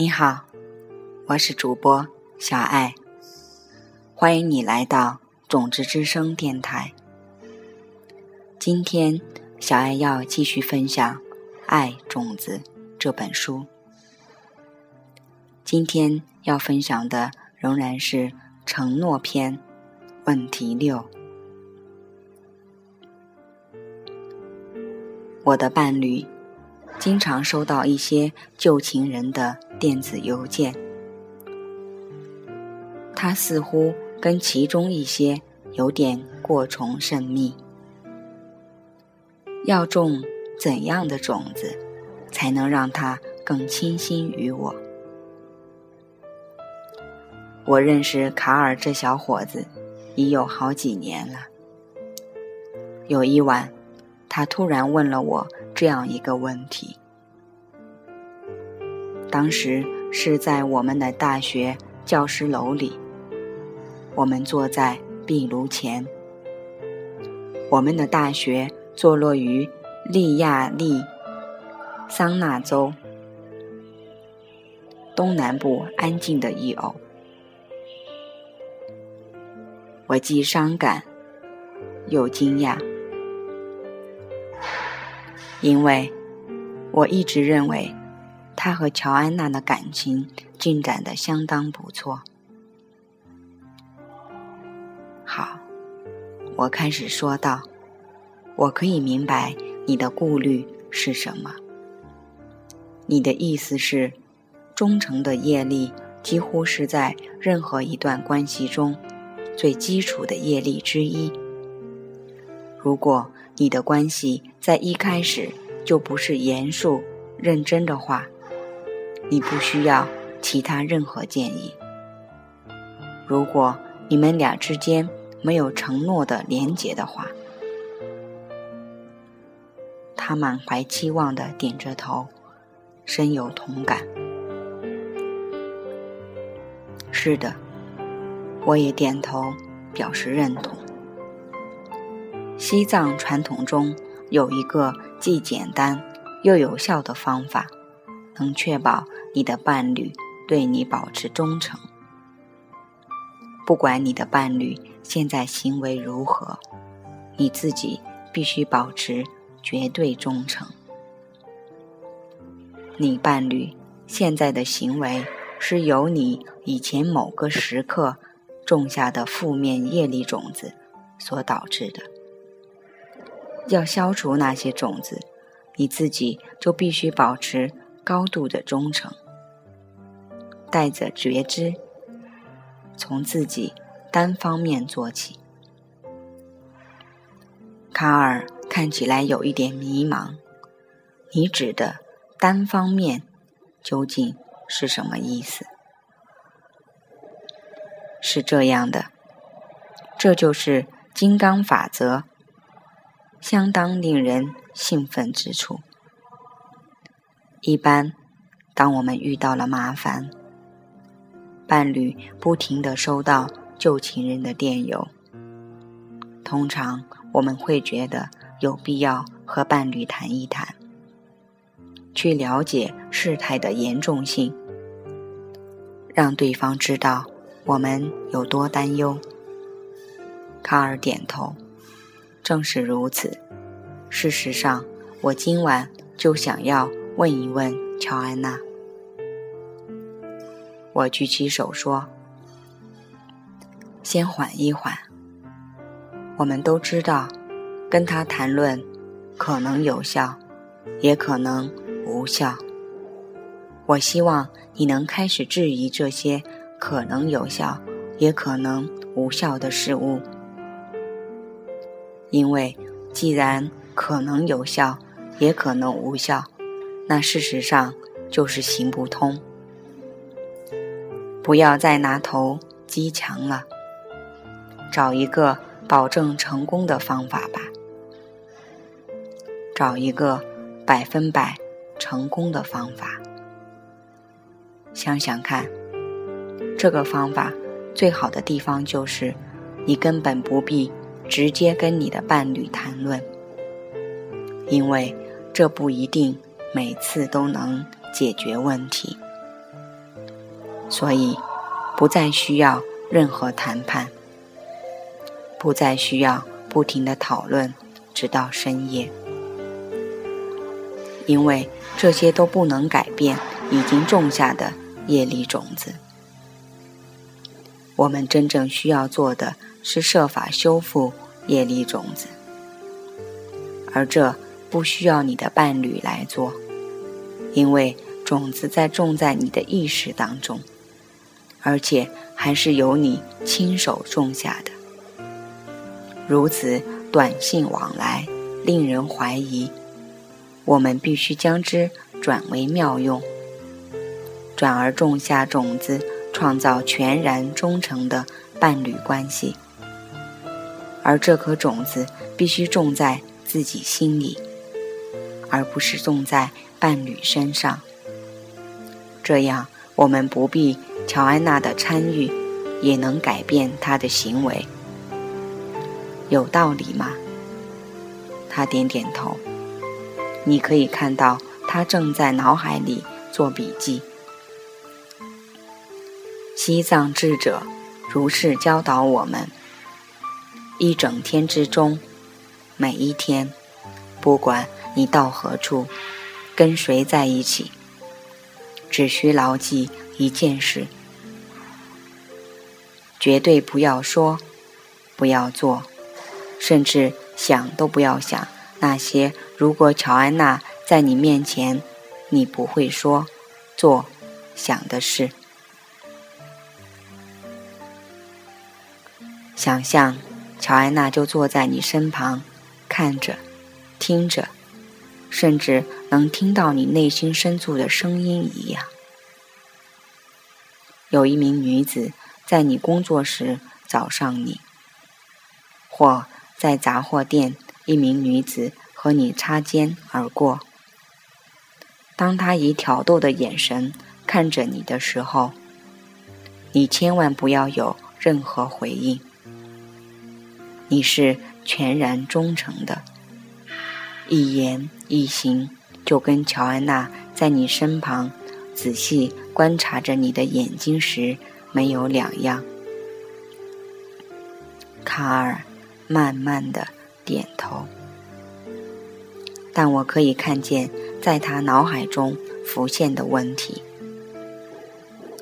你好，我是主播小爱，欢迎你来到种子之声电台。今天，小爱要继续分享《爱种子》这本书。今天要分享的仍然是承诺篇问题六。我的伴侣经常收到一些旧情人的电子邮件，他似乎跟其中一些有点过从甚密。要种怎样的种子，才能让他更倾心于我？我认识卡尔这小伙子已有好几年了。有一晚。他突然问了我这样一个问题。当时是在我们的大学教师楼里，我们坐在壁炉前。我们的大学坐落于利亚利桑那州东南部安静的一隅。我既伤感又惊讶。因为我一直认为他和乔安娜的感情进展的相当不错。好，我开始说道：“我可以明白你的顾虑是什么。你的意思是，忠诚的业力几乎是在任何一段关系中最基础的业力之一。如果……”你的关系在一开始就不是严肃认真的话，你不需要其他任何建议。如果你们俩之间没有承诺的连结的话，他满怀期望的点着头，深有同感。是的，我也点头表示认同。西藏传统中有一个既简单又有效的方法，能确保你的伴侣对你保持忠诚。不管你的伴侣现在行为如何，你自己必须保持绝对忠诚。你伴侣现在的行为是由你以前某个时刻种下的负面业力种子所导致的。要消除那些种子，你自己就必须保持高度的忠诚，带着觉知，从自己单方面做起。卡尔看起来有一点迷茫，你指的单方面究竟是什么意思？是这样的，这就是金刚法则。相当令人兴奋之处。一般，当我们遇到了麻烦，伴侣不停的收到旧情人的电邮，通常我们会觉得有必要和伴侣谈一谈，去了解事态的严重性，让对方知道我们有多担忧。卡尔点头。正是如此。事实上，我今晚就想要问一问乔安娜。我举起手说：“先缓一缓。我们都知道，跟他谈论可能有效，也可能无效。我希望你能开始质疑这些可能有效，也可能无效的事物。”因为，既然可能有效，也可能无效，那事实上就是行不通。不要再拿头击墙了，找一个保证成功的方法吧，找一个百分百成功的方法。想想看，这个方法最好的地方就是，你根本不必。直接跟你的伴侣谈论，因为这不一定每次都能解决问题。所以不再需要任何谈判，不再需要不停的讨论，直到深夜，因为这些都不能改变已经种下的业力种子。我们真正需要做的是设法修复业力种子，而这不需要你的伴侣来做，因为。种子在种在你的意识当中，而且还是由你亲手种下的。如此短信往来，令人怀疑。我们必须将之转为妙用，转而种下种子，创造全然忠诚的伴侣关系。而这颗种子必须种在自己心里，而不是种在伴侣身上。这样，我们不必乔安娜的参与，也能改变她的行为，有道理吗？他点点头。你可以看到，他正在脑海里做笔记。西藏智者如是教导我们：一整天之中，每一天，不管你到何处，跟谁在一起。只需牢记一件事：绝对不要说，不要做，甚至想都不要想那些如果乔安娜在你面前，你不会说、做、想的事。想象乔安娜就坐在你身旁，看着、听着。甚至能听到你内心深处的声音一样。有一名女子在你工作时找上你，或在杂货店，一名女子和你擦肩而过。当她以挑逗的眼神看着你的时候，你千万不要有任何回应。你是全然忠诚的。一言一行，就跟乔安娜在你身旁仔细观察着你的眼睛时没有两样。卡尔慢慢的点头，但我可以看见在他脑海中浮现的问题。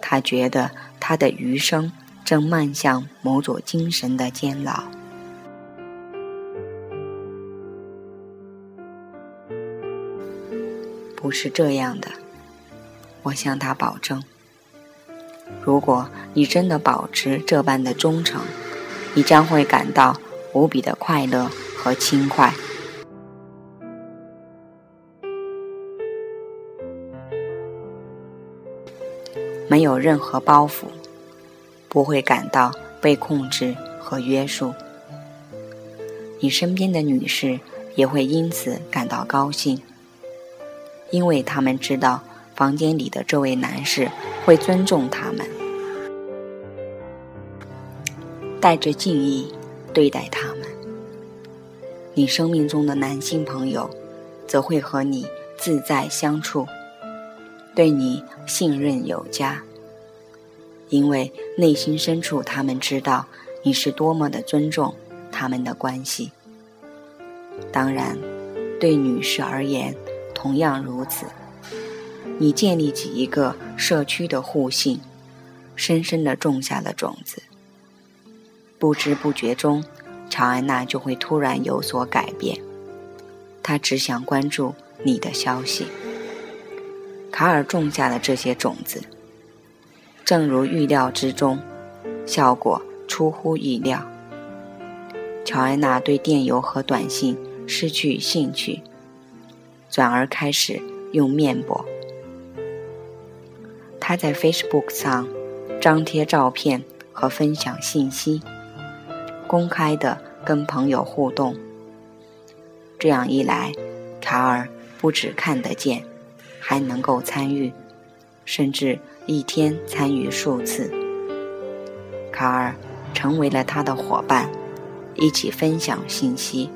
他觉得他的余生正迈向某种精神的监牢。是这样的，我向他保证。如果你真的保持这般的忠诚，你将会感到无比的快乐和轻快，没有任何包袱，不会感到被控制和约束。你身边的女士也会因此感到高兴。因为他们知道房间里的这位男士会尊重他们，带着敬意对待他们。你生命中的男性朋友则会和你自在相处，对你信任有加，因为内心深处他们知道你是多么的尊重他们的关系。当然，对女士而言。同样如此，你建立起一个社区的互信，深深地种下了种子。不知不觉中，乔安娜就会突然有所改变。她只想关注你的消息。卡尔种下了这些种子，正如预料之中，效果出乎意料。乔安娜对电邮和短信失去兴趣。转而开始用面膜。他在 Facebook 上张贴照片和分享信息，公开的跟朋友互动。这样一来，卡尔不只看得见，还能够参与，甚至一天参与数次。卡尔成为了他的伙伴，一起分享信息。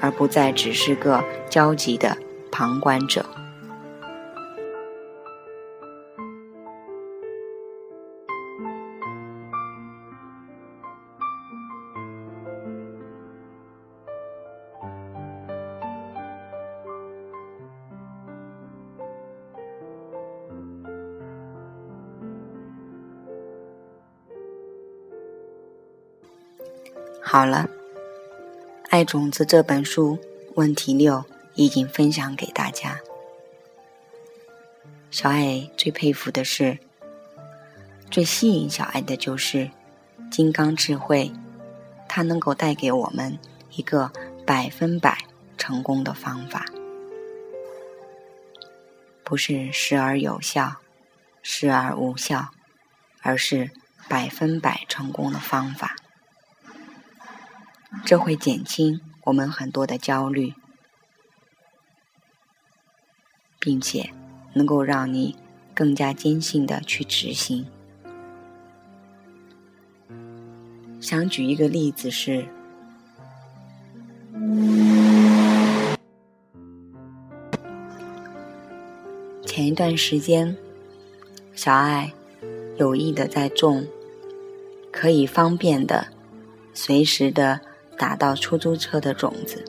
而不再只是个焦急的旁观者。好了爱种子》这本书问题六已经分享给大家。小爱最佩服的是，最吸引小爱的就是金刚智慧，它能够带给我们一个百分百成功的方法，不是时而有效，时而无效，而是百分百成功的方法。这会减轻我们很多的焦虑，并且能够让你更加坚信的去执行。想举一个例子是，前一段时间，小爱有意的在种，可以方便的、随时的。打到出租车的种子。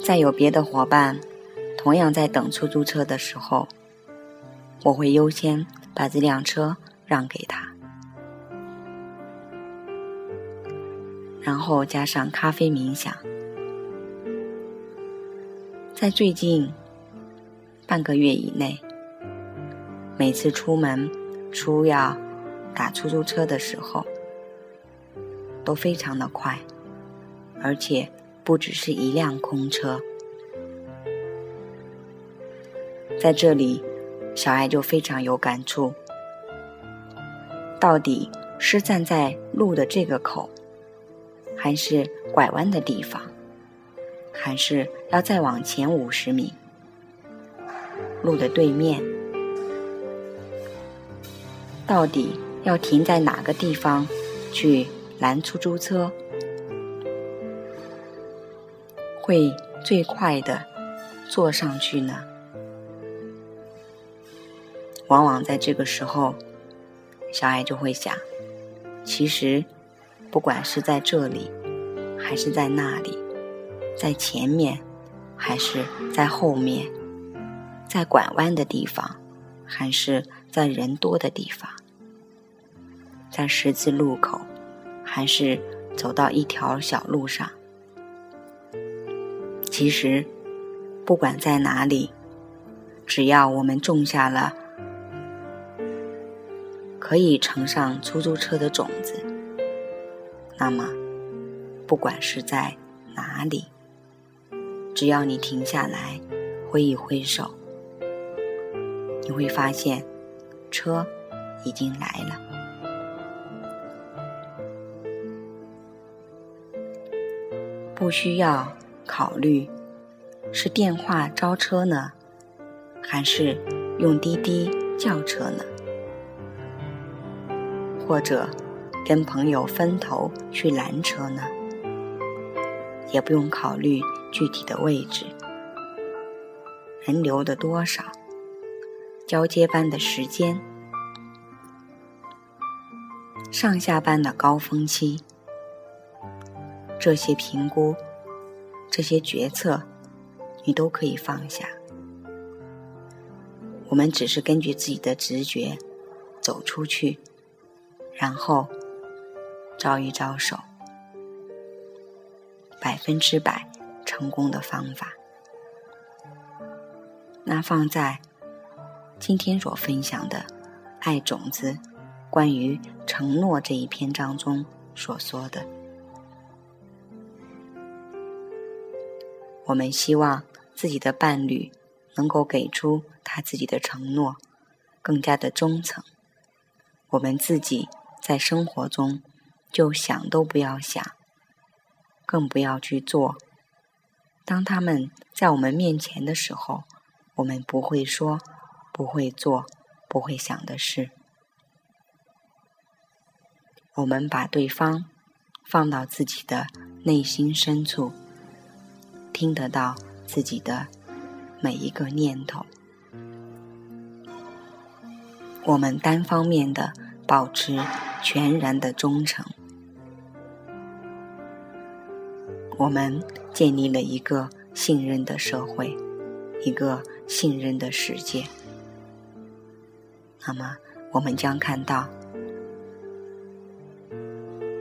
再有别的伙伴，同样在等出租车的时候，我会优先把这辆车让给他，然后加上咖啡冥想。在最近半个月以内，每次出门出要打出租车的时候。都非常的快，而且不只是一辆空车。在这里，小爱就非常有感触。到底是站在路的这个口，还是拐弯的地方，还是要再往前五十米，路的对面？到底要停在哪个地方去？拦出租车会最快的坐上去呢？往往在这个时候，小爱就会想：其实，不管是在这里，还是在那里，在前面，还是在后面，在拐弯的地方，还是在人多的地方，在十字路口。还是走到一条小路上。其实，不管在哪里，只要我们种下了可以乘上出租车的种子，那么，不管是在哪里，只要你停下来，挥一挥手，你会发现，车已经来了。不需要考虑是电话招车呢，还是用滴滴叫车呢？或者跟朋友分头去拦车呢？也不用考虑具体的位置、人流的多少、交接班的时间、上下班的高峰期。这些评估，这些决策，你都可以放下。我们只是根据自己的直觉走出去，然后招一招手，百分之百成功的方法。那放在今天所分享的《爱种子》关于承诺这一篇章中所说的。我们希望自己的伴侣能够给出他自己的承诺，更加的忠诚。我们自己在生活中就想都不要想，更不要去做。当他们在我们面前的时候，我们不会说、不会做、不会想的事。我们把对方放到自己的内心深处。听得到自己的每一个念头，我们单方面的保持全然的忠诚，我们建立了一个信任的社会，一个信任的世界。那么，我们将看到，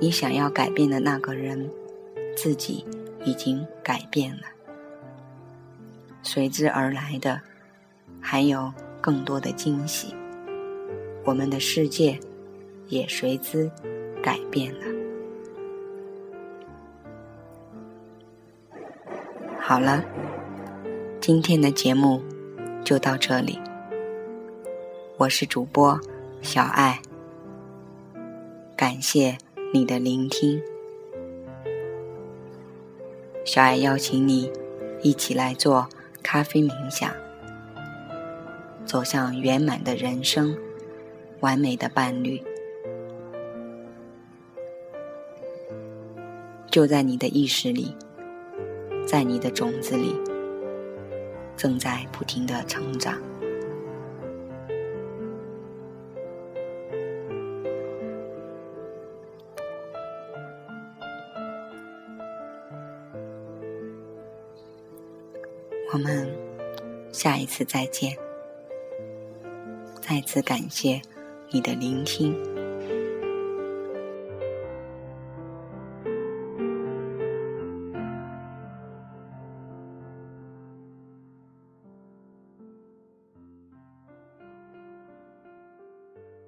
你想要改变的那个人，自己已经改变了。随之而来的，还有更多的惊喜。我们的世界也随之改变了。好了，今天的节目就到这里。我是主播小爱，感谢你的聆听。小爱邀请你一起来做咖啡冥想，走向圆满的人生，完美的伴侣，就在你的意识里。在你的种子里，正在不停的成长。我们下一次再见。再次感谢你的聆听。